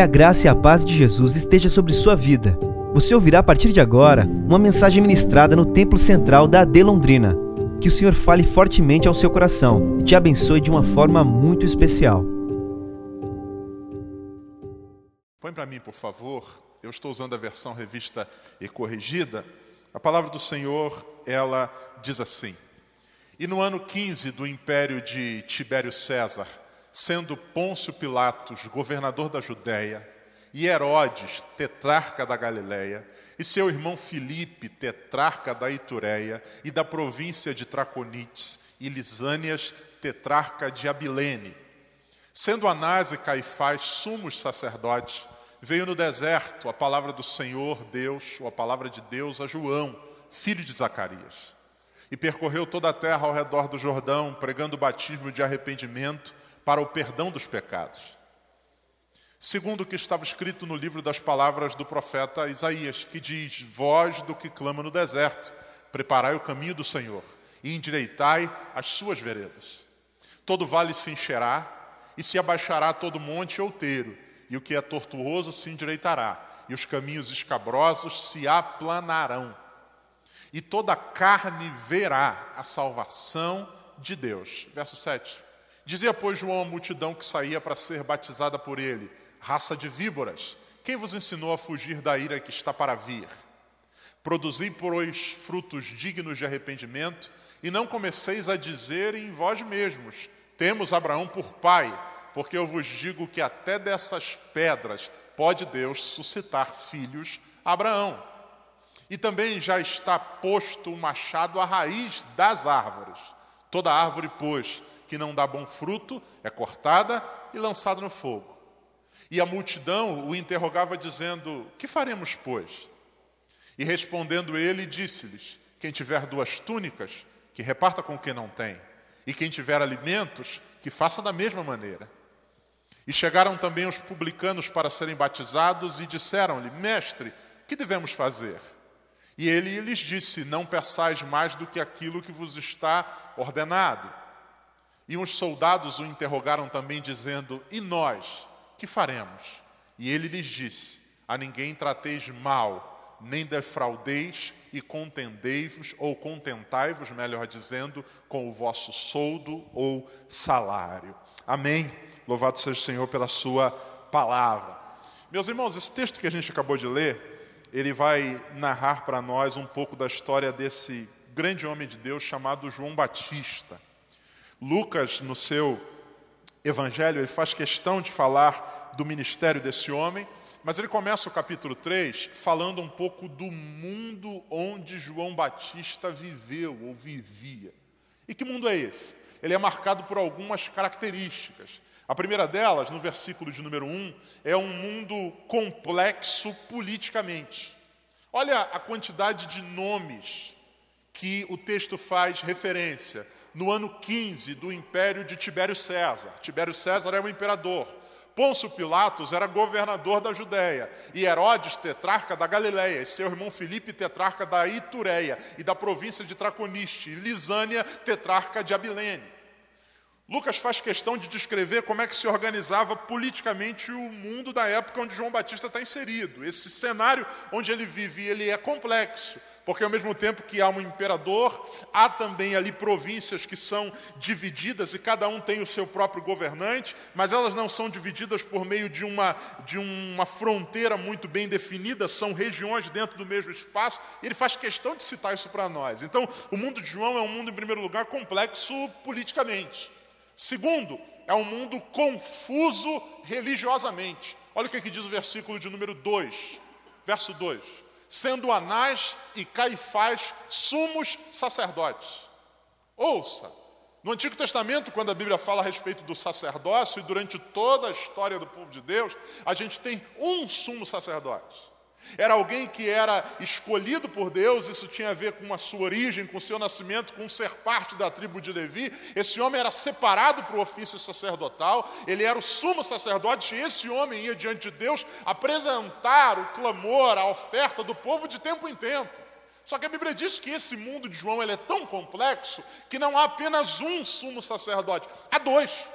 Que a graça e a paz de Jesus esteja sobre sua vida. Você ouvirá a partir de agora uma mensagem ministrada no Templo Central da AD Londrina. Que o Senhor fale fortemente ao seu coração e te abençoe de uma forma muito especial. Põe para mim, por favor. Eu estou usando a versão revista e corrigida. A palavra do Senhor, ela diz assim: E no ano 15 do império de Tibério César, sendo Pôncio Pilatos governador da Judéia, e Herodes, tetrarca da Galiléia, e seu irmão Filipe, tetrarca da Itureia e da província de Traconites, e Lisânias, tetrarca de Abilene. Sendo Anás e Caifás sumos sacerdotes, veio no deserto a palavra do Senhor Deus, ou a palavra de Deus a João, filho de Zacarias. E percorreu toda a terra ao redor do Jordão, pregando o batismo de arrependimento para o perdão dos pecados. Segundo o que estava escrito no livro das palavras do profeta Isaías, que diz: Voz do que clama no deserto, preparai o caminho do Senhor e endireitai as suas veredas. Todo vale se encherá e se abaixará todo monte outeiro e o que é tortuoso se endireitará, e os caminhos escabrosos se aplanarão. E toda carne verá a salvação de Deus. Verso 7. Dizia, pois, João à multidão que saía para ser batizada por ele: raça de víboras, quem vos ensinou a fugir da ira que está para vir? Produzi, pois, frutos dignos de arrependimento, e não comeceis a dizer em vós mesmos: temos Abraão por pai porque eu vos digo que até dessas pedras pode Deus suscitar filhos a Abraão. E também já está posto o machado à raiz das árvores. Toda árvore, pois, que não dá bom fruto, é cortada e lançada no fogo. E a multidão o interrogava, dizendo: Que faremos, pois? E respondendo ele, disse-lhes: Quem tiver duas túnicas, que reparta com quem não tem. E quem tiver alimentos, que faça da mesma maneira. E chegaram também os publicanos para serem batizados e disseram-lhe: Mestre, que devemos fazer? E ele lhes disse: Não peçais mais do que aquilo que vos está ordenado. E uns soldados o interrogaram também, dizendo: E nós, que faremos? E ele lhes disse: A ninguém trateis mal, nem defraudeis e contendei-vos, ou contentai-vos, melhor dizendo, com o vosso soldo ou salário. Amém. Louvado seja o Senhor pela sua palavra. Meus irmãos, esse texto que a gente acabou de ler, ele vai narrar para nós um pouco da história desse grande homem de Deus chamado João Batista. Lucas, no seu evangelho, ele faz questão de falar do ministério desse homem, mas ele começa o capítulo 3 falando um pouco do mundo onde João Batista viveu ou vivia. E que mundo é esse? Ele é marcado por algumas características. A primeira delas, no versículo de número 1, é um mundo complexo politicamente. Olha a quantidade de nomes que o texto faz referência. No ano 15 do império de Tibério César. Tibério César é o imperador. Pôncio Pilatos era governador da Judéia, e Herodes, tetrarca da Galiléia, e seu irmão Filipe, tetrarca da Itureia e da província de Traconiste, e Lisânia, tetrarca de Abilene. Lucas faz questão de descrever como é que se organizava politicamente o mundo da época onde João Batista está inserido. Esse cenário onde ele vive, ele é complexo, porque ao mesmo tempo que há um imperador, há também ali províncias que são divididas e cada um tem o seu próprio governante, mas elas não são divididas por meio de uma, de uma fronteira muito bem definida, são regiões dentro do mesmo espaço, e ele faz questão de citar isso para nós. Então, o mundo de João é um mundo, em primeiro lugar, complexo politicamente. Segundo, é um mundo confuso religiosamente. Olha o que, que diz o versículo de número 2, verso 2: Sendo Anás e Caifás sumos sacerdotes. Ouça, no Antigo Testamento, quando a Bíblia fala a respeito do sacerdócio, e durante toda a história do povo de Deus, a gente tem um sumo sacerdote. Era alguém que era escolhido por Deus, isso tinha a ver com a sua origem, com o seu nascimento, com ser parte da tribo de Levi. Esse homem era separado para o ofício sacerdotal, ele era o sumo sacerdote, e esse homem ia diante de Deus apresentar o clamor, a oferta do povo de tempo em tempo. Só que a Bíblia diz que esse mundo de João é tão complexo que não há apenas um sumo sacerdote, há dois.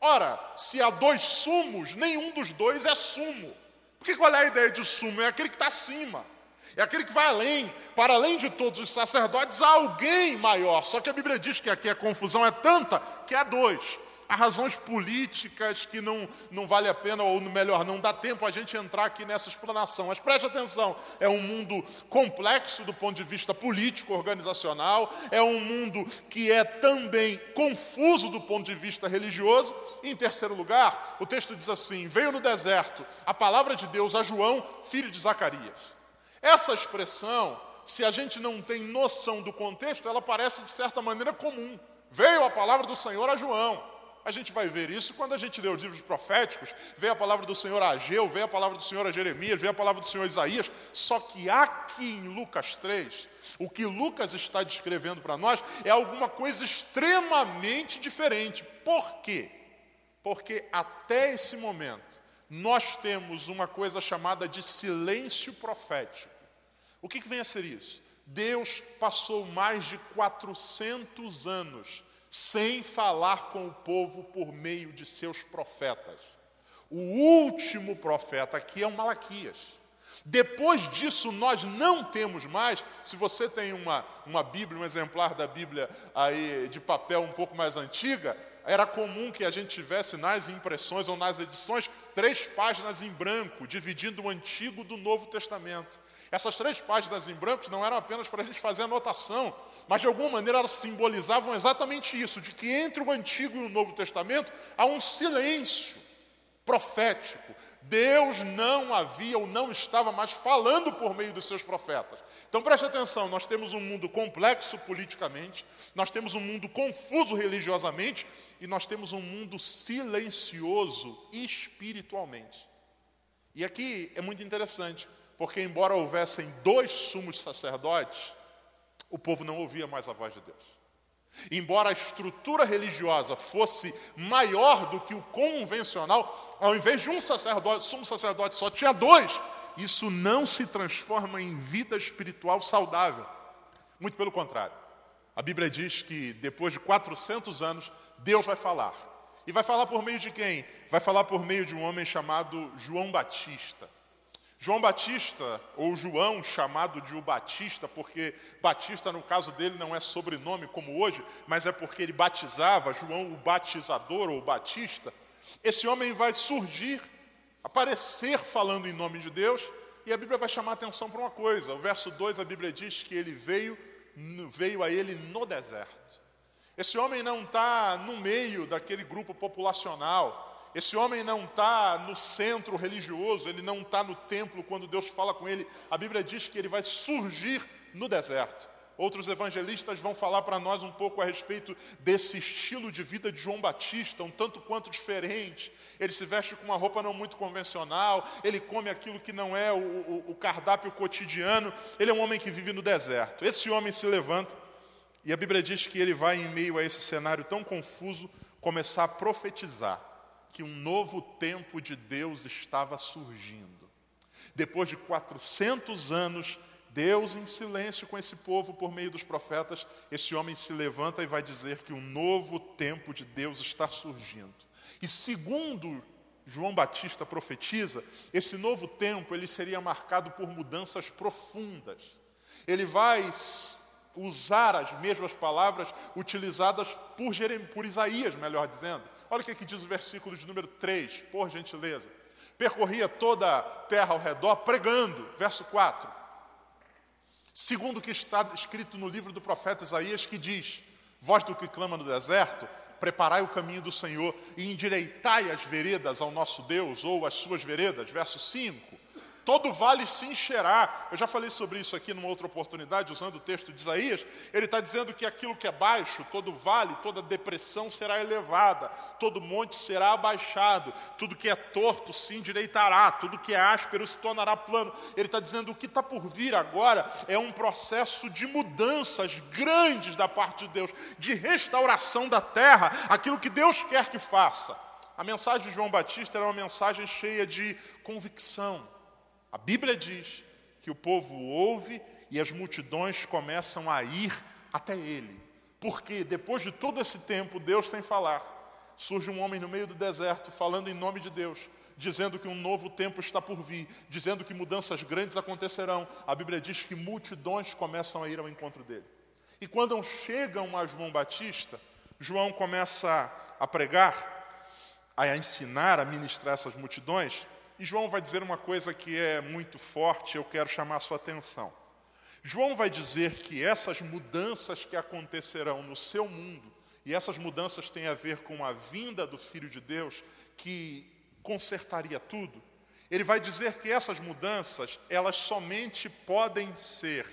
Ora, se há dois sumos, nenhum dos dois é sumo. Porque qual é a ideia de sumo? É aquele que está acima. É aquele que vai além. Para além de todos os sacerdotes, há alguém maior. Só que a Bíblia diz que aqui a confusão é tanta que há dois. Há razões políticas que não, não vale a pena, ou melhor, não dá tempo a gente entrar aqui nessa explanação. Mas preste atenção: é um mundo complexo do ponto de vista político, organizacional, é um mundo que é também confuso do ponto de vista religioso. E, em terceiro lugar, o texto diz assim: Veio no deserto a palavra de Deus a João, filho de Zacarias. Essa expressão, se a gente não tem noção do contexto, ela parece de certa maneira comum. Veio a palavra do Senhor a João. A gente vai ver isso quando a gente lê os livros proféticos, vê a palavra do Senhor a Ageu, vê a palavra do Senhor a Jeremias, vê a palavra do Senhor a Isaías. Só que aqui em Lucas 3, o que Lucas está descrevendo para nós é alguma coisa extremamente diferente. Por quê? Porque até esse momento nós temos uma coisa chamada de silêncio profético. O que, que vem a ser isso? Deus passou mais de 400 anos sem falar com o povo por meio de seus profetas. O último profeta aqui é o Malaquias. Depois disso, nós não temos mais. Se você tem uma, uma Bíblia, um exemplar da Bíblia aí de papel um pouco mais antiga, era comum que a gente tivesse nas impressões ou nas edições três páginas em branco, dividindo o Antigo do Novo Testamento. Essas três páginas em branco não eram apenas para a gente fazer anotação, mas de alguma maneira elas simbolizavam exatamente isso: de que entre o Antigo e o Novo Testamento há um silêncio profético. Deus não havia ou não estava mais falando por meio dos seus profetas. Então preste atenção: nós temos um mundo complexo politicamente, nós temos um mundo confuso religiosamente e nós temos um mundo silencioso espiritualmente. E aqui é muito interessante, porque, embora houvessem dois sumos sacerdotes, o povo não ouvia mais a voz de Deus. Embora a estrutura religiosa fosse maior do que o convencional, ao invés de um sacerdote, sumo sacerdote só tinha dois, isso não se transforma em vida espiritual saudável. Muito pelo contrário. A Bíblia diz que depois de 400 anos, Deus vai falar. E vai falar por meio de quem? Vai falar por meio de um homem chamado João Batista. João Batista, ou João, chamado de o Batista, porque Batista, no caso dele, não é sobrenome como hoje, mas é porque ele batizava, João o batizador ou Batista. Esse homem vai surgir, aparecer falando em nome de Deus, e a Bíblia vai chamar atenção para uma coisa. O verso 2, a Bíblia diz que ele veio, veio a ele no deserto. Esse homem não está no meio daquele grupo populacional, esse homem não está no centro religioso, ele não está no templo quando Deus fala com ele. A Bíblia diz que ele vai surgir no deserto. Outros evangelistas vão falar para nós um pouco a respeito desse estilo de vida de João Batista, um tanto quanto diferente. Ele se veste com uma roupa não muito convencional, ele come aquilo que não é o, o, o cardápio cotidiano. Ele é um homem que vive no deserto. Esse homem se levanta e a Bíblia diz que ele vai, em meio a esse cenário tão confuso, começar a profetizar que um novo tempo de Deus estava surgindo. Depois de 400 anos, Deus em silêncio com esse povo por meio dos profetas, esse homem se levanta e vai dizer que um novo tempo de Deus está surgindo. E segundo João Batista profetiza, esse novo tempo ele seria marcado por mudanças profundas. Ele vai usar as mesmas palavras utilizadas por, Jeremias, por Isaías, melhor dizendo. Olha o que, que diz o versículo de número 3, por gentileza. Percorria toda a terra ao redor pregando, verso 4. Segundo o que está escrito no livro do profeta Isaías, que diz: Voz do que clama no deserto, preparai o caminho do Senhor e endireitai as veredas ao nosso Deus, ou as suas veredas, verso 5 todo vale se encherá. Eu já falei sobre isso aqui numa outra oportunidade, usando o texto de Isaías. Ele está dizendo que aquilo que é baixo, todo vale, toda depressão será elevada, todo monte será abaixado, tudo que é torto se endireitará, tudo que é áspero se tornará plano. Ele está dizendo que o que está por vir agora é um processo de mudanças grandes da parte de Deus, de restauração da terra, aquilo que Deus quer que faça. A mensagem de João Batista era uma mensagem cheia de convicção a Bíblia diz que o povo ouve e as multidões começam a ir até ele. Porque depois de todo esse tempo, Deus sem falar, surge um homem no meio do deserto falando em nome de Deus, dizendo que um novo tempo está por vir, dizendo que mudanças grandes acontecerão. A Bíblia diz que multidões começam a ir ao encontro dele. E quando chegam a João Batista, João começa a pregar, a ensinar, a ministrar essas multidões, e João vai dizer uma coisa que é muito forte, eu quero chamar a sua atenção. João vai dizer que essas mudanças que acontecerão no seu mundo, e essas mudanças têm a ver com a vinda do Filho de Deus, que consertaria tudo. Ele vai dizer que essas mudanças, elas somente podem ser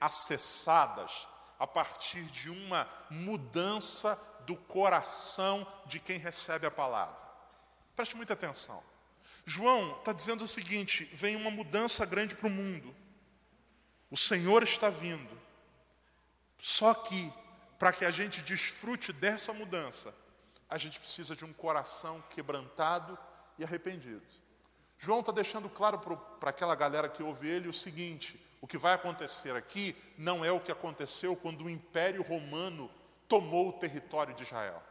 acessadas a partir de uma mudança do coração de quem recebe a palavra. Preste muita atenção. João está dizendo o seguinte: vem uma mudança grande para o mundo. O Senhor está vindo. Só que, para que a gente desfrute dessa mudança, a gente precisa de um coração quebrantado e arrependido. João está deixando claro para aquela galera que ouve ele o seguinte: o que vai acontecer aqui não é o que aconteceu quando o Império Romano tomou o território de Israel.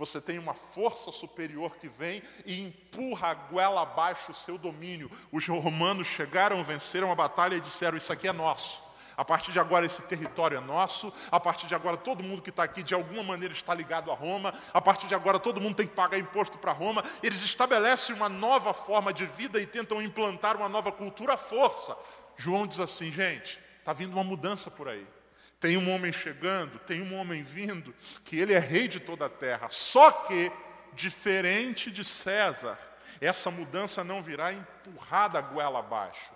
Você tem uma força superior que vem e empurra a goela abaixo o seu domínio. Os romanos chegaram, venceram a batalha e disseram: Isso aqui é nosso. A partir de agora, esse território é nosso. A partir de agora, todo mundo que está aqui, de alguma maneira, está ligado a Roma. A partir de agora, todo mundo tem que pagar imposto para Roma. Eles estabelecem uma nova forma de vida e tentam implantar uma nova cultura à força. João diz assim, gente, está vindo uma mudança por aí. Tem um homem chegando, tem um homem vindo, que ele é rei de toda a terra. Só que, diferente de César, essa mudança não virá empurrada a goela abaixo.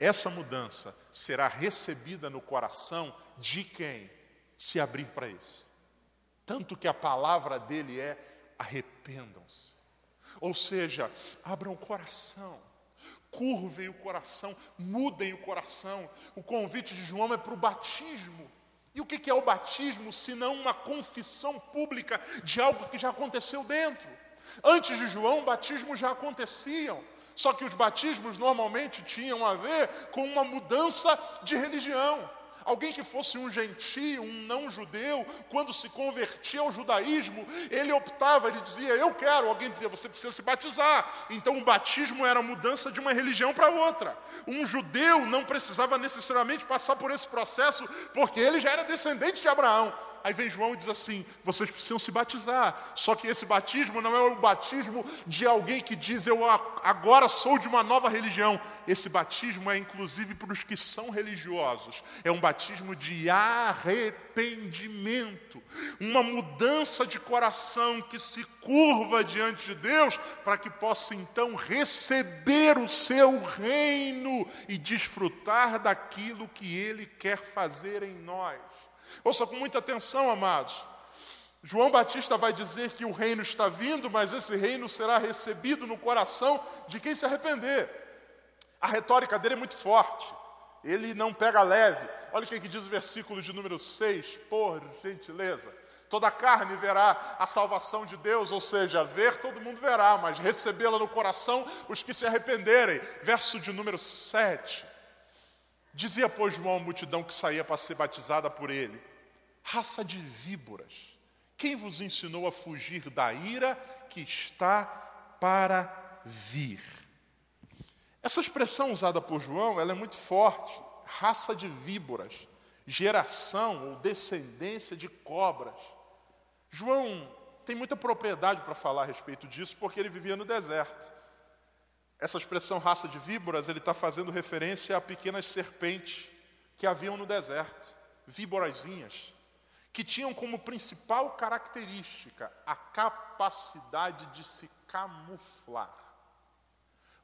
Essa mudança será recebida no coração de quem se abrir para isso. Tanto que a palavra dele é: arrependam-se. Ou seja, abram o coração curvem o coração, mudem o coração. O convite de João é para o batismo. E o que é o batismo se não uma confissão pública de algo que já aconteceu dentro? Antes de João, batismos já aconteciam, só que os batismos normalmente tinham a ver com uma mudança de religião. Alguém que fosse um gentio, um não judeu, quando se convertia ao judaísmo, ele optava, ele dizia, eu quero. Alguém dizia, você precisa se batizar. Então o batismo era a mudança de uma religião para outra. Um judeu não precisava necessariamente passar por esse processo, porque ele já era descendente de Abraão. Aí vem João e diz assim: vocês precisam se batizar. Só que esse batismo não é o batismo de alguém que diz eu agora sou de uma nova religião. Esse batismo é inclusive para os que são religiosos. É um batismo de arrependimento, uma mudança de coração que se curva diante de Deus para que possa então receber o seu reino e desfrutar daquilo que ele quer fazer em nós. Ouça com muita atenção, amados. João Batista vai dizer que o reino está vindo, mas esse reino será recebido no coração de quem se arrepender. A retórica dele é muito forte. Ele não pega leve. Olha o que, diz o versículo de número 6, por gentileza. Toda carne verá a salvação de Deus, ou seja, ver todo mundo verá, mas recebê-la no coração os que se arrependerem. Verso de número 7. Dizia, pois, João à multidão que saía para ser batizada por ele: raça de víboras, quem vos ensinou a fugir da ira que está para vir? Essa expressão usada por João ela é muito forte. Raça de víboras, geração ou descendência de cobras. João tem muita propriedade para falar a respeito disso, porque ele vivia no deserto. Essa expressão raça de víboras, ele está fazendo referência a pequenas serpentes que haviam no deserto, víborazinhas, que tinham como principal característica a capacidade de se camuflar.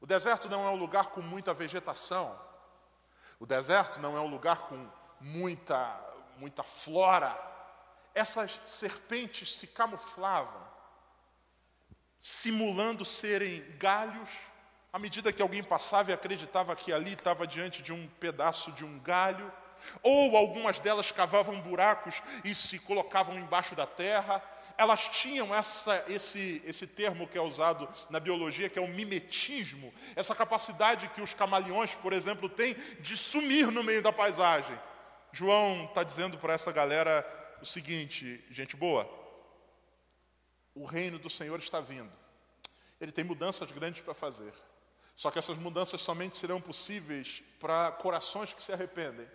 O deserto não é um lugar com muita vegetação, o deserto não é um lugar com muita, muita flora. Essas serpentes se camuflavam, simulando serem galhos à medida que alguém passava e acreditava que ali estava diante de um pedaço de um galho, ou algumas delas cavavam buracos e se colocavam embaixo da terra, elas tinham essa, esse, esse termo que é usado na biologia, que é o mimetismo, essa capacidade que os camaleões, por exemplo, têm de sumir no meio da paisagem. João está dizendo para essa galera o seguinte, gente boa, o reino do Senhor está vindo. Ele tem mudanças grandes para fazer. Só que essas mudanças somente serão possíveis para corações que se arrependem.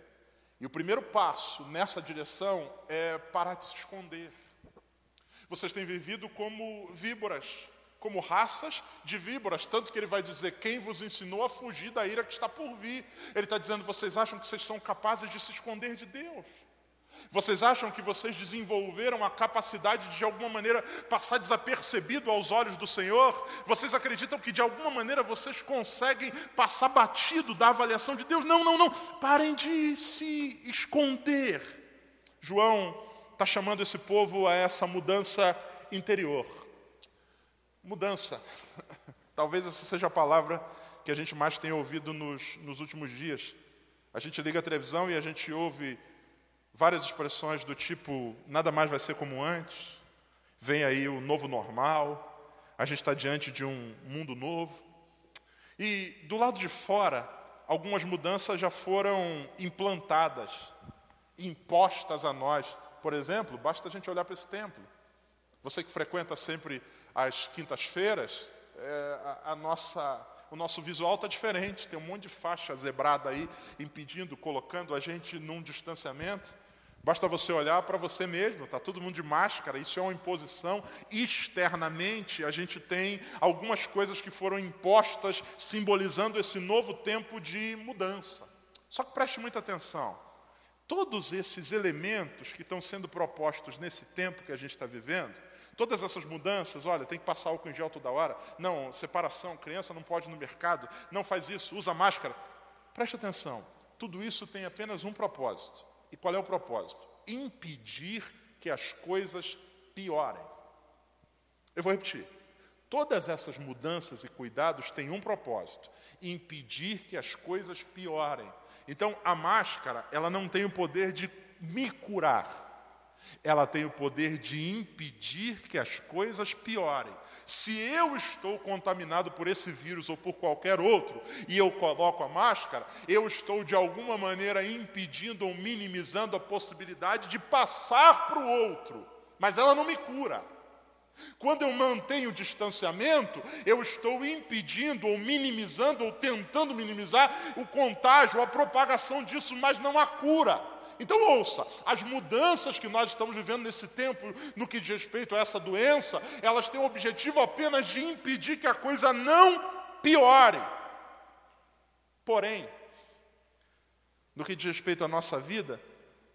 E o primeiro passo nessa direção é parar de se esconder. Vocês têm vivido como víboras, como raças de víboras, tanto que ele vai dizer: quem vos ensinou a fugir da ira que está por vir? Ele está dizendo: vocês acham que vocês são capazes de se esconder de Deus? Vocês acham que vocês desenvolveram a capacidade de, de alguma maneira, passar desapercebido aos olhos do Senhor? Vocês acreditam que, de alguma maneira, vocês conseguem passar batido da avaliação de Deus? Não, não, não. Parem de se esconder. João está chamando esse povo a essa mudança interior. Mudança. Talvez essa seja a palavra que a gente mais tem ouvido nos, nos últimos dias. A gente liga a televisão e a gente ouve várias expressões do tipo: nada mais vai ser como antes, vem aí o novo normal, a gente está diante de um mundo novo. E do lado de fora, algumas mudanças já foram implantadas, impostas a nós. Por exemplo, basta a gente olhar para esse templo. Você que frequenta sempre as quintas-feiras, é, a, a nossa o nosso visual está diferente, tem um monte de faixa zebrada aí, impedindo, colocando a gente num distanciamento. Basta você olhar para você mesmo, está todo mundo de máscara, isso é uma imposição. Externamente, a gente tem algumas coisas que foram impostas, simbolizando esse novo tempo de mudança. Só que preste muita atenção: todos esses elementos que estão sendo propostos nesse tempo que a gente está vivendo, todas essas mudanças, olha, tem que passar álcool em gel toda hora, não, separação, criança não pode ir no mercado, não faz isso, usa máscara. Preste atenção, tudo isso tem apenas um propósito e qual é o propósito? Impedir que as coisas piorem. Eu vou repetir. Todas essas mudanças e cuidados têm um propósito: impedir que as coisas piorem. Então, a máscara, ela não tem o poder de me curar. Ela tem o poder de impedir que as coisas piorem. Se eu estou contaminado por esse vírus ou por qualquer outro e eu coloco a máscara, eu estou de alguma maneira impedindo ou minimizando a possibilidade de passar para o outro, mas ela não me cura. Quando eu mantenho o distanciamento, eu estou impedindo ou minimizando ou tentando minimizar o contágio, a propagação disso, mas não a cura. Então ouça, as mudanças que nós estamos vivendo nesse tempo, no que diz respeito a essa doença, elas têm o objetivo apenas de impedir que a coisa não piore. Porém, no que diz respeito à nossa vida,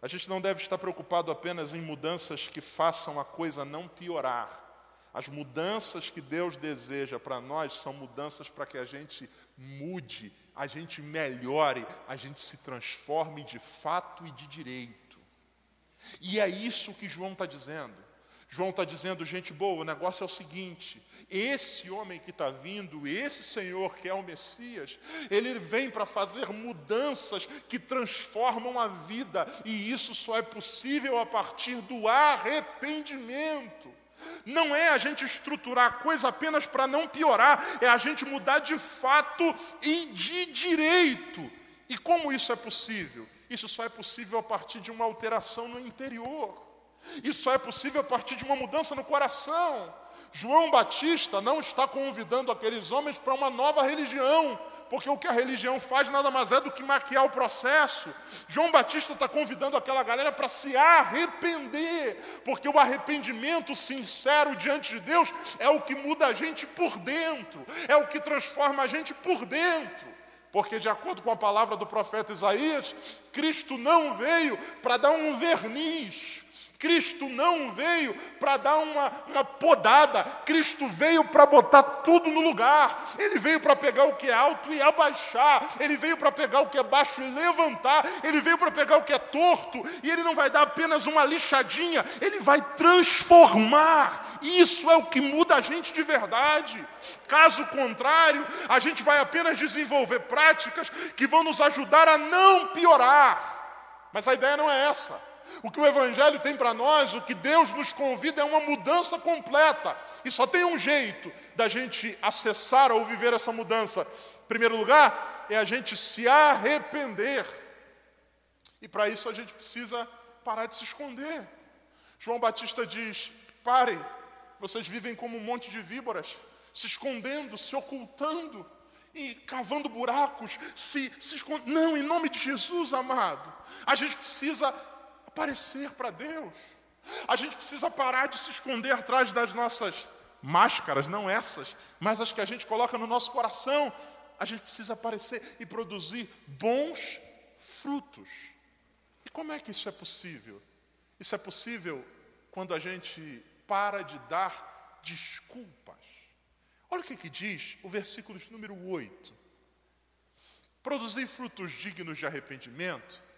a gente não deve estar preocupado apenas em mudanças que façam a coisa não piorar. As mudanças que Deus deseja para nós são mudanças para que a gente mude a gente melhore, a gente se transforme de fato e de direito. E é isso que João está dizendo. João está dizendo, gente boa, o negócio é o seguinte: esse homem que está vindo, esse Senhor que é o Messias, ele vem para fazer mudanças que transformam a vida, e isso só é possível a partir do arrependimento. Não é a gente estruturar a coisa apenas para não piorar, é a gente mudar de fato e de direito. E como isso é possível? Isso só é possível a partir de uma alteração no interior. Isso só é possível a partir de uma mudança no coração. João Batista não está convidando aqueles homens para uma nova religião, porque o que a religião faz nada mais é do que maquiar o processo. João Batista está convidando aquela galera para se arrepender, porque o arrependimento sincero diante de Deus é o que muda a gente por dentro, é o que transforma a gente por dentro. Porque, de acordo com a palavra do profeta Isaías, Cristo não veio para dar um verniz, Cristo não veio para dar uma, uma podada, Cristo veio para botar tudo no lugar. Ele veio para pegar o que é alto e abaixar, ele veio para pegar o que é baixo e levantar, ele veio para pegar o que é torto, e ele não vai dar apenas uma lixadinha, ele vai transformar. Isso é o que muda a gente de verdade. Caso contrário, a gente vai apenas desenvolver práticas que vão nos ajudar a não piorar. Mas a ideia não é essa. O que o Evangelho tem para nós, o que Deus nos convida é uma mudança completa. E só tem um jeito da gente acessar ou viver essa mudança. Em primeiro lugar, é a gente se arrepender. E para isso a gente precisa parar de se esconder. João Batista diz: parem, Vocês vivem como um monte de víboras, se escondendo, se ocultando e cavando buracos, se, se. Não, em nome de Jesus, amado. A gente precisa aparecer para Deus. A gente precisa parar de se esconder atrás das nossas máscaras, não essas, mas as que a gente coloca no nosso coração. A gente precisa aparecer e produzir bons frutos. E como é que isso é possível? Isso é possível quando a gente para de dar desculpas. Olha o que, que diz o versículo número 8. Produzir frutos dignos de arrependimento.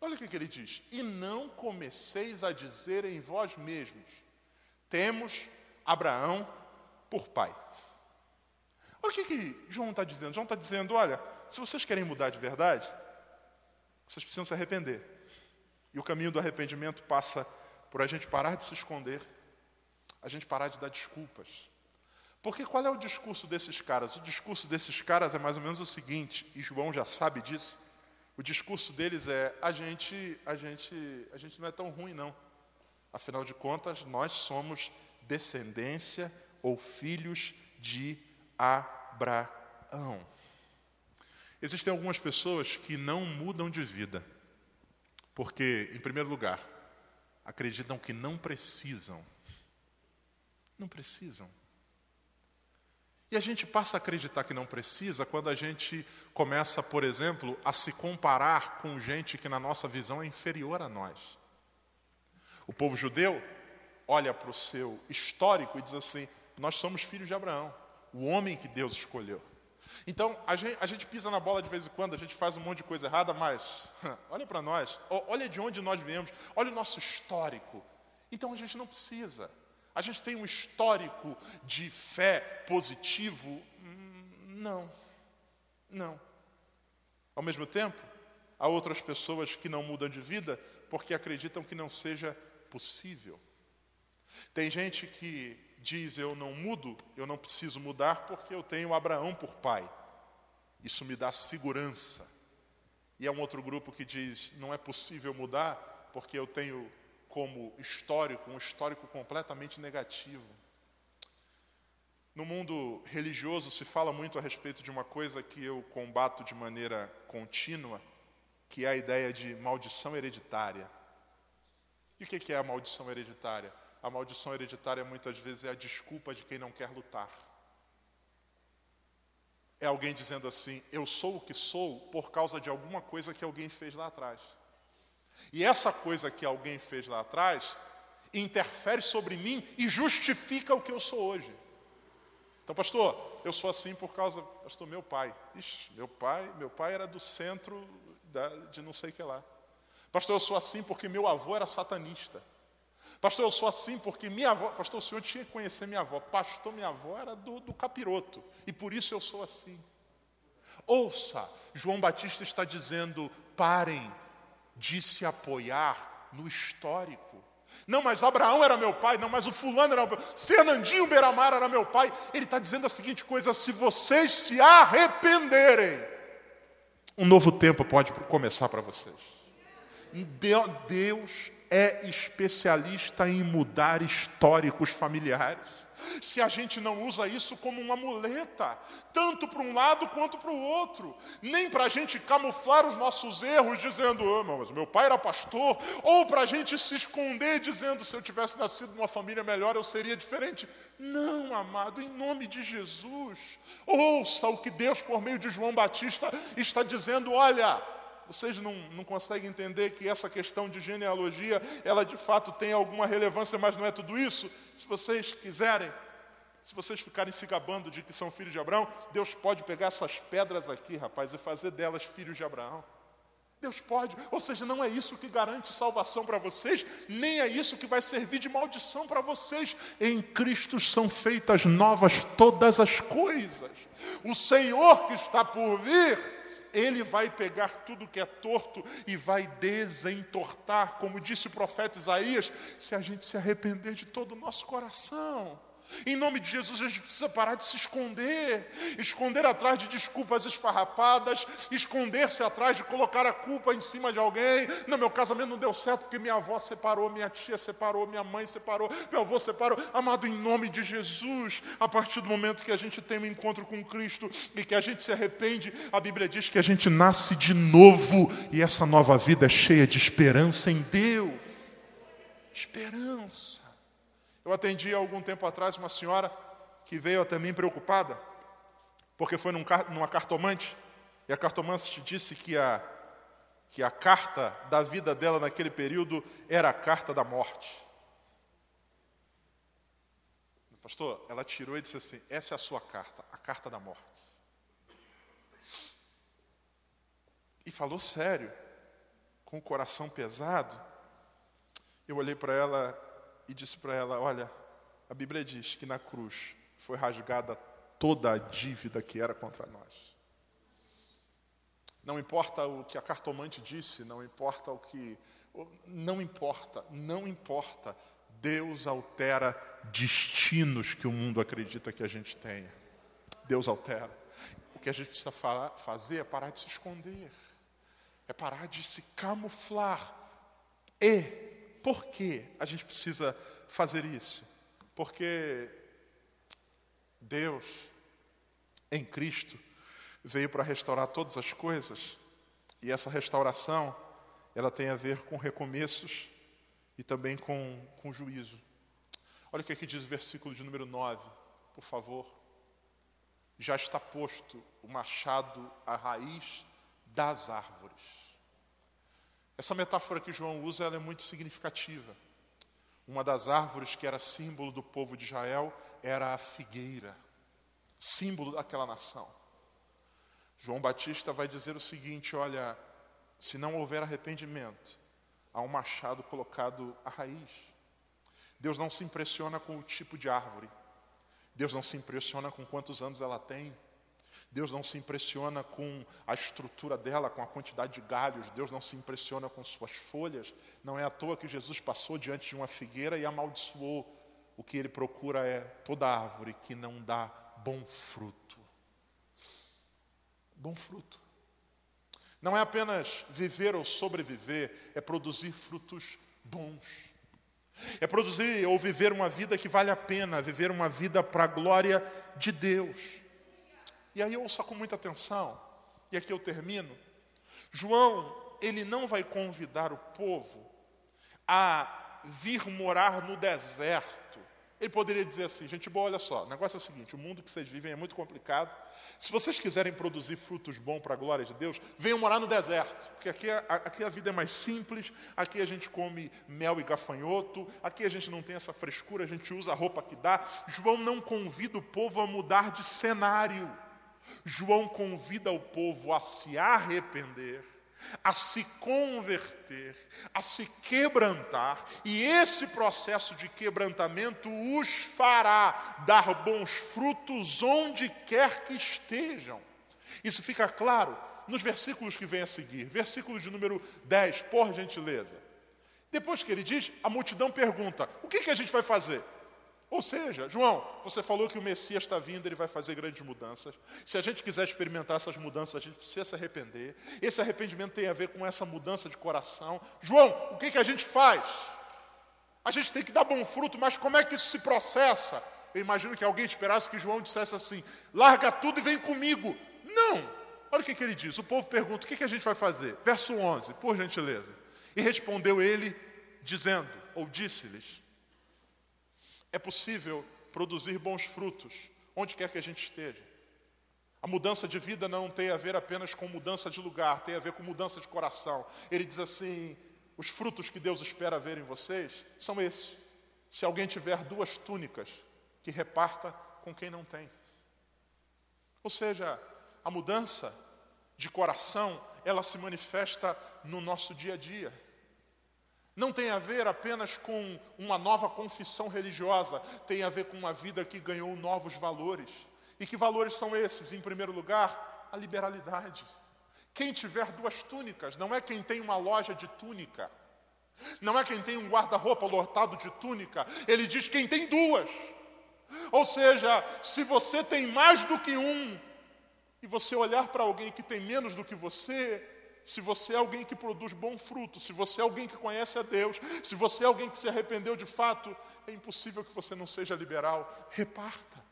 Olha o que, ele diz. E não comeceis a dizer em vós mesmos: temos Abraão por pai. Olha o que, que João está dizendo. João está dizendo: olha, se vocês querem mudar de verdade, vocês precisam se arrepender. E o caminho do arrependimento passa por a gente parar de se esconder, a gente parar de dar desculpas. Porque qual é o discurso desses caras? O discurso desses caras é mais ou menos o seguinte, e João já sabe disso. O discurso deles é: a gente, a gente, a gente não é tão ruim não. Afinal de contas, nós somos descendência ou filhos de Abraão. Existem algumas pessoas que não mudam de vida, porque, em primeiro lugar, acreditam que não precisam. Não precisam. E a gente passa a acreditar que não precisa quando a gente começa, por exemplo, a se comparar com gente que, na nossa visão, é inferior a nós. O povo judeu olha para o seu histórico e diz assim: Nós somos filhos de Abraão, o homem que Deus escolheu. Então, a gente, a gente, pisa na bola de vez em quando, a gente faz um monte de coisa errada, mas olha para nós, olha de onde nós viemos, olha o nosso histórico. Então, a gente não precisa. A gente tem um histórico de fé positivo? Hum, não, não. Ao mesmo tempo, há outras pessoas que não mudam de vida porque acreditam que não seja possível. Tem gente que diz: Eu não mudo, eu não preciso mudar porque eu tenho Abraão por pai. Isso me dá segurança. E há um outro grupo que diz: Não é possível mudar porque eu tenho como histórico, um histórico completamente negativo. No mundo religioso se fala muito a respeito de uma coisa que eu combato de maneira contínua, que é a ideia de maldição hereditária. E o que é a maldição hereditária? A maldição hereditária muitas vezes é a desculpa de quem não quer lutar. É alguém dizendo assim: eu sou o que sou por causa de alguma coisa que alguém fez lá atrás. E essa coisa que alguém fez lá atrás interfere sobre mim e justifica o que eu sou hoje. Então, pastor, eu sou assim por causa, pastor, meu pai. Ixi, meu pai, meu pai era do centro da, de não sei que lá. Pastor, eu sou assim porque meu avô era satanista. Pastor, eu sou assim porque minha avó, pastor, o senhor tinha que conhecer minha avó. Pastor, minha avó era do, do capiroto. E por isso eu sou assim. Ouça, João Batista está dizendo: parem de se apoiar no histórico. Não, mas Abraão era meu pai, não, mas o fulano era meu pai, Fernandinho Beiramar era meu pai. Ele está dizendo a seguinte coisa: se vocês se arrependerem, um novo tempo pode começar para vocês. Deus é especialista em mudar históricos familiares se a gente não usa isso como uma muleta, tanto para um lado quanto para o outro, nem para a gente camuflar os nossos erros, dizendo, oh, mas meu pai era pastor, ou para a gente se esconder, dizendo, se eu tivesse nascido numa família melhor, eu seria diferente. Não, amado, em nome de Jesus, ouça o que Deus, por meio de João Batista, está dizendo: olha, vocês não, não conseguem entender que essa questão de genealogia, ela de fato tem alguma relevância, mas não é tudo isso? Se vocês quiserem, se vocês ficarem se gabando de que são filhos de Abraão, Deus pode pegar essas pedras aqui, rapaz, e fazer delas filhos de Abraão. Deus pode, ou seja, não é isso que garante salvação para vocês, nem é isso que vai servir de maldição para vocês. Em Cristo são feitas novas todas as coisas. O Senhor que está por vir ele vai pegar tudo que é torto e vai desentortar, como disse o profeta Isaías, se a gente se arrepender de todo o nosso coração. Em nome de Jesus, a gente precisa parar de se esconder, esconder atrás de desculpas esfarrapadas, esconder-se atrás de colocar a culpa em cima de alguém. Não, meu casamento não deu certo porque minha avó separou, minha tia separou, minha mãe separou, meu avô separou. Amado, em nome de Jesus, a partir do momento que a gente tem um encontro com Cristo e que a gente se arrepende, a Bíblia diz que a gente nasce de novo e essa nova vida é cheia de esperança em Deus. Esperança. Eu atendi há algum tempo atrás uma senhora que veio até mim preocupada, porque foi num, numa cartomante, e a cartomante disse que a, que a carta da vida dela naquele período era a carta da morte. Pastor, ela tirou e disse assim: essa é a sua carta, a carta da morte. E falou sério, com o coração pesado. Eu olhei para ela e disse para ela: Olha, a Bíblia diz que na cruz foi rasgada toda a dívida que era contra nós. Não importa o que a cartomante disse, não importa o que. Não importa, não importa. Deus altera destinos que o mundo acredita que a gente tenha. Deus altera. O que a gente precisa fazer é parar de se esconder, é parar de se camuflar. E por que a gente precisa fazer isso? Porque Deus, em Cristo, veio para restaurar todas as coisas, e essa restauração, ela tem a ver com recomeços e também com, com juízo. Olha o que aqui diz o versículo de número 9, por favor. Já está posto o machado à raiz das árvores. Essa metáfora que João usa é muito significativa. Uma das árvores que era símbolo do povo de Israel era a figueira, símbolo daquela nação. João Batista vai dizer o seguinte: olha, se não houver arrependimento, há um machado colocado à raiz. Deus não se impressiona com o tipo de árvore, Deus não se impressiona com quantos anos ela tem, Deus não se impressiona com a estrutura dela, com a quantidade de galhos, Deus não se impressiona com suas folhas. Não é à toa que Jesus passou diante de uma figueira e amaldiçoou. O que ele procura é toda árvore que não dá bom fruto. Bom fruto. Não é apenas viver ou sobreviver, é produzir frutos bons. É produzir ou viver uma vida que vale a pena, viver uma vida para a glória de Deus. E aí ouça com muita atenção, e aqui eu termino. João, ele não vai convidar o povo a vir morar no deserto. Ele poderia dizer assim, gente boa, olha só, o negócio é o seguinte, o mundo que vocês vivem é muito complicado. Se vocês quiserem produzir frutos bons para a glória de Deus, venham morar no deserto, porque aqui aqui a vida é mais simples, aqui a gente come mel e gafanhoto, aqui a gente não tem essa frescura, a gente usa a roupa que dá. João não convida o povo a mudar de cenário. João convida o povo a se arrepender, a se converter, a se quebrantar, e esse processo de quebrantamento os fará dar bons frutos onde quer que estejam. Isso fica claro nos versículos que vêm a seguir. Versículo de número 10, por gentileza. Depois que ele diz, a multidão pergunta: o que, que a gente vai fazer? Ou seja, João, você falou que o Messias está vindo, ele vai fazer grandes mudanças. Se a gente quiser experimentar essas mudanças, a gente precisa se arrepender. Esse arrependimento tem a ver com essa mudança de coração. João, o que, que a gente faz? A gente tem que dar bom fruto, mas como é que isso se processa? Eu imagino que alguém esperasse que João dissesse assim: larga tudo e vem comigo. Não! Olha o que, que ele diz. O povo pergunta: o que, que a gente vai fazer? Verso 11, por gentileza. E respondeu ele, dizendo, ou disse-lhes: é possível produzir bons frutos onde quer que a gente esteja. A mudança de vida não tem a ver apenas com mudança de lugar, tem a ver com mudança de coração. Ele diz assim: os frutos que Deus espera ver em vocês são esses. Se alguém tiver duas túnicas, que reparta com quem não tem. Ou seja, a mudança de coração, ela se manifesta no nosso dia a dia não tem a ver apenas com uma nova confissão religiosa, tem a ver com uma vida que ganhou novos valores. E que valores são esses? Em primeiro lugar, a liberalidade. Quem tiver duas túnicas, não é quem tem uma loja de túnica, não é quem tem um guarda-roupa lotado de túnica, ele diz quem tem duas. Ou seja, se você tem mais do que um, e você olhar para alguém que tem menos do que você, se você é alguém que produz bom fruto, se você é alguém que conhece a Deus, se você é alguém que se arrependeu de fato, é impossível que você não seja liberal. Reparta.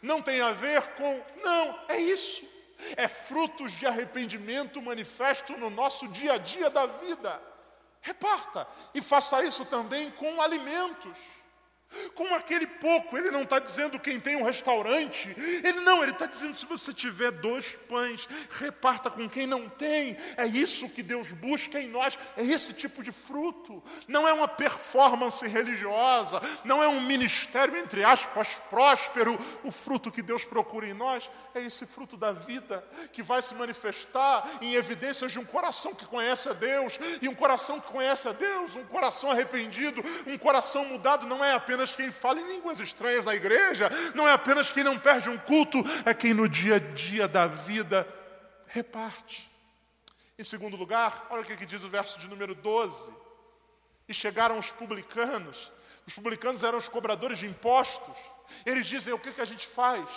Não tem a ver com, não, é isso. É frutos de arrependimento manifesto no nosso dia a dia da vida. Reparta e faça isso também com alimentos. Com aquele pouco, ele não está dizendo quem tem um restaurante, ele não, ele está dizendo se você tiver dois pães, reparta com quem não tem. É isso que Deus busca em nós, é esse tipo de fruto. Não é uma performance religiosa, não é um ministério, entre aspas, próspero. O fruto que Deus procura em nós é esse fruto da vida, que vai se manifestar em evidências de um coração que conhece a Deus, e um coração que conhece a Deus, um coração arrependido, um coração mudado, não é apenas apenas quem fala em línguas estranhas na igreja, não é apenas quem não perde um culto, é quem no dia a dia da vida reparte. Em segundo lugar, olha o que diz o verso de número 12. E chegaram os publicanos, os publicanos eram os cobradores de impostos. Eles dizem: o que, que a gente faz?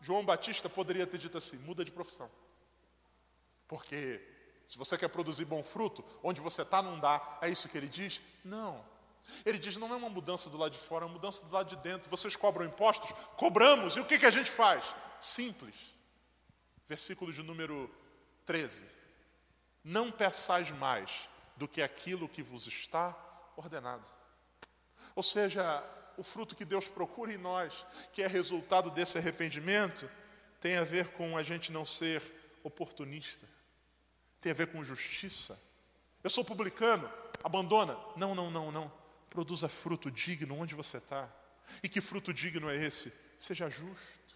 João Batista poderia ter dito assim: muda de profissão. Porque se você quer produzir bom fruto, onde você está não dá. É isso que ele diz? Não. Ele diz: não é uma mudança do lado de fora, é uma mudança do lado de dentro. Vocês cobram impostos? Cobramos. E o que, que a gente faz? Simples. Versículo de número 13. Não peçais mais do que aquilo que vos está ordenado. Ou seja, o fruto que Deus procura em nós, que é resultado desse arrependimento, tem a ver com a gente não ser oportunista, tem a ver com justiça. Eu sou publicano, abandona. Não, não, não, não. Produza fruto digno onde você está. E que fruto digno é esse? Seja justo.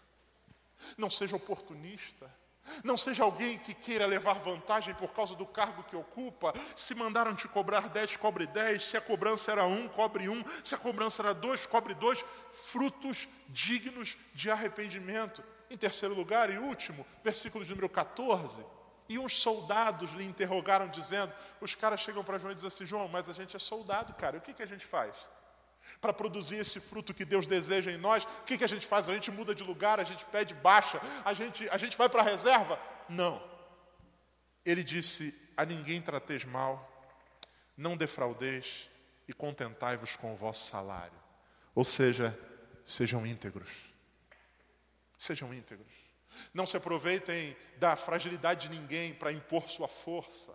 Não seja oportunista. Não seja alguém que queira levar vantagem por causa do cargo que ocupa. Se mandaram te cobrar dez, cobre dez. Se a cobrança era um, cobre um. Se a cobrança era dois, cobre dois. Frutos dignos de arrependimento. Em terceiro lugar e último, versículo de número 14. E uns soldados lhe interrogaram, dizendo: os caras chegam para João e dizem assim: João, mas a gente é soldado, cara, o que, que a gente faz? Para produzir esse fruto que Deus deseja em nós, o que, que a gente faz? A gente muda de lugar, a gente pede baixa, a gente, a gente vai para a reserva? Não. Ele disse: A ninguém trateis mal, não defraudeis e contentai-vos com o vosso salário. Ou seja, sejam íntegros. Sejam íntegros. Não se aproveitem da fragilidade de ninguém para impor sua força.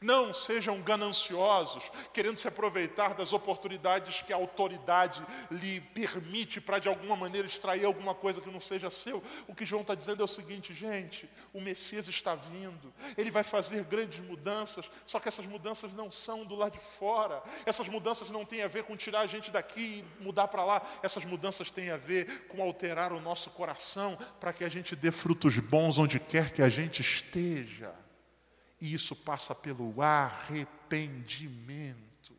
Não sejam gananciosos, querendo se aproveitar das oportunidades que a autoridade lhe permite para de alguma maneira extrair alguma coisa que não seja seu. O que João está dizendo é o seguinte, gente: o Messias está vindo, ele vai fazer grandes mudanças, só que essas mudanças não são do lado de fora, essas mudanças não têm a ver com tirar a gente daqui e mudar para lá, essas mudanças têm a ver com alterar o nosso coração para que a gente dê frutos bons onde quer que a gente esteja. E isso passa pelo arrependimento.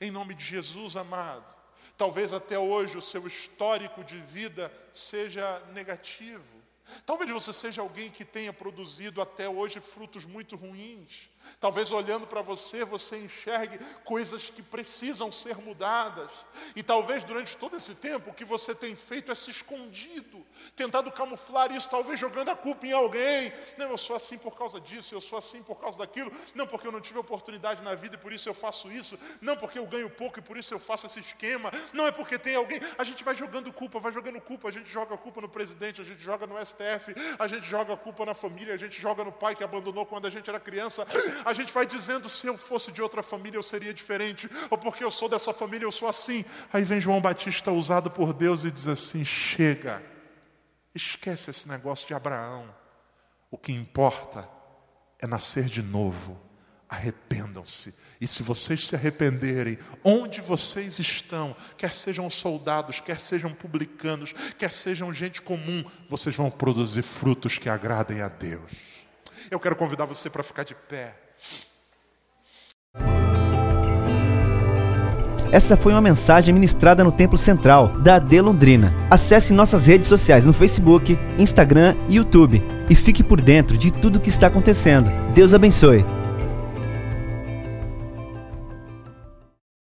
Em nome de Jesus, amado. Talvez até hoje o seu histórico de vida seja negativo. Talvez você seja alguém que tenha produzido até hoje frutos muito ruins. Talvez olhando para você, você enxergue coisas que precisam ser mudadas. E talvez durante todo esse tempo o que você tem feito é se escondido, tentado camuflar isso, talvez jogando a culpa em alguém. Não, eu sou assim por causa disso, eu sou assim por causa daquilo. Não porque eu não tive oportunidade na vida e por isso eu faço isso. Não porque eu ganho pouco e por isso eu faço esse esquema. Não é porque tem alguém. A gente vai jogando culpa, vai jogando culpa. A gente joga culpa no presidente, a gente joga no STF, a gente joga culpa na família, a gente joga no pai que abandonou quando a gente era criança a gente vai dizendo: se eu fosse de outra família, eu seria diferente, ou porque eu sou dessa família, eu sou assim. Aí vem João Batista, usado por Deus, e diz assim: chega, esquece esse negócio de Abraão. O que importa é nascer de novo. Arrependam-se. E se vocês se arrependerem, onde vocês estão, quer sejam soldados, quer sejam publicanos, quer sejam gente comum, vocês vão produzir frutos que agradem a Deus. Eu quero convidar você para ficar de pé. Essa foi uma mensagem ministrada no Templo Central da AD Londrina. Acesse nossas redes sociais no Facebook, Instagram e YouTube e fique por dentro de tudo o que está acontecendo. Deus abençoe.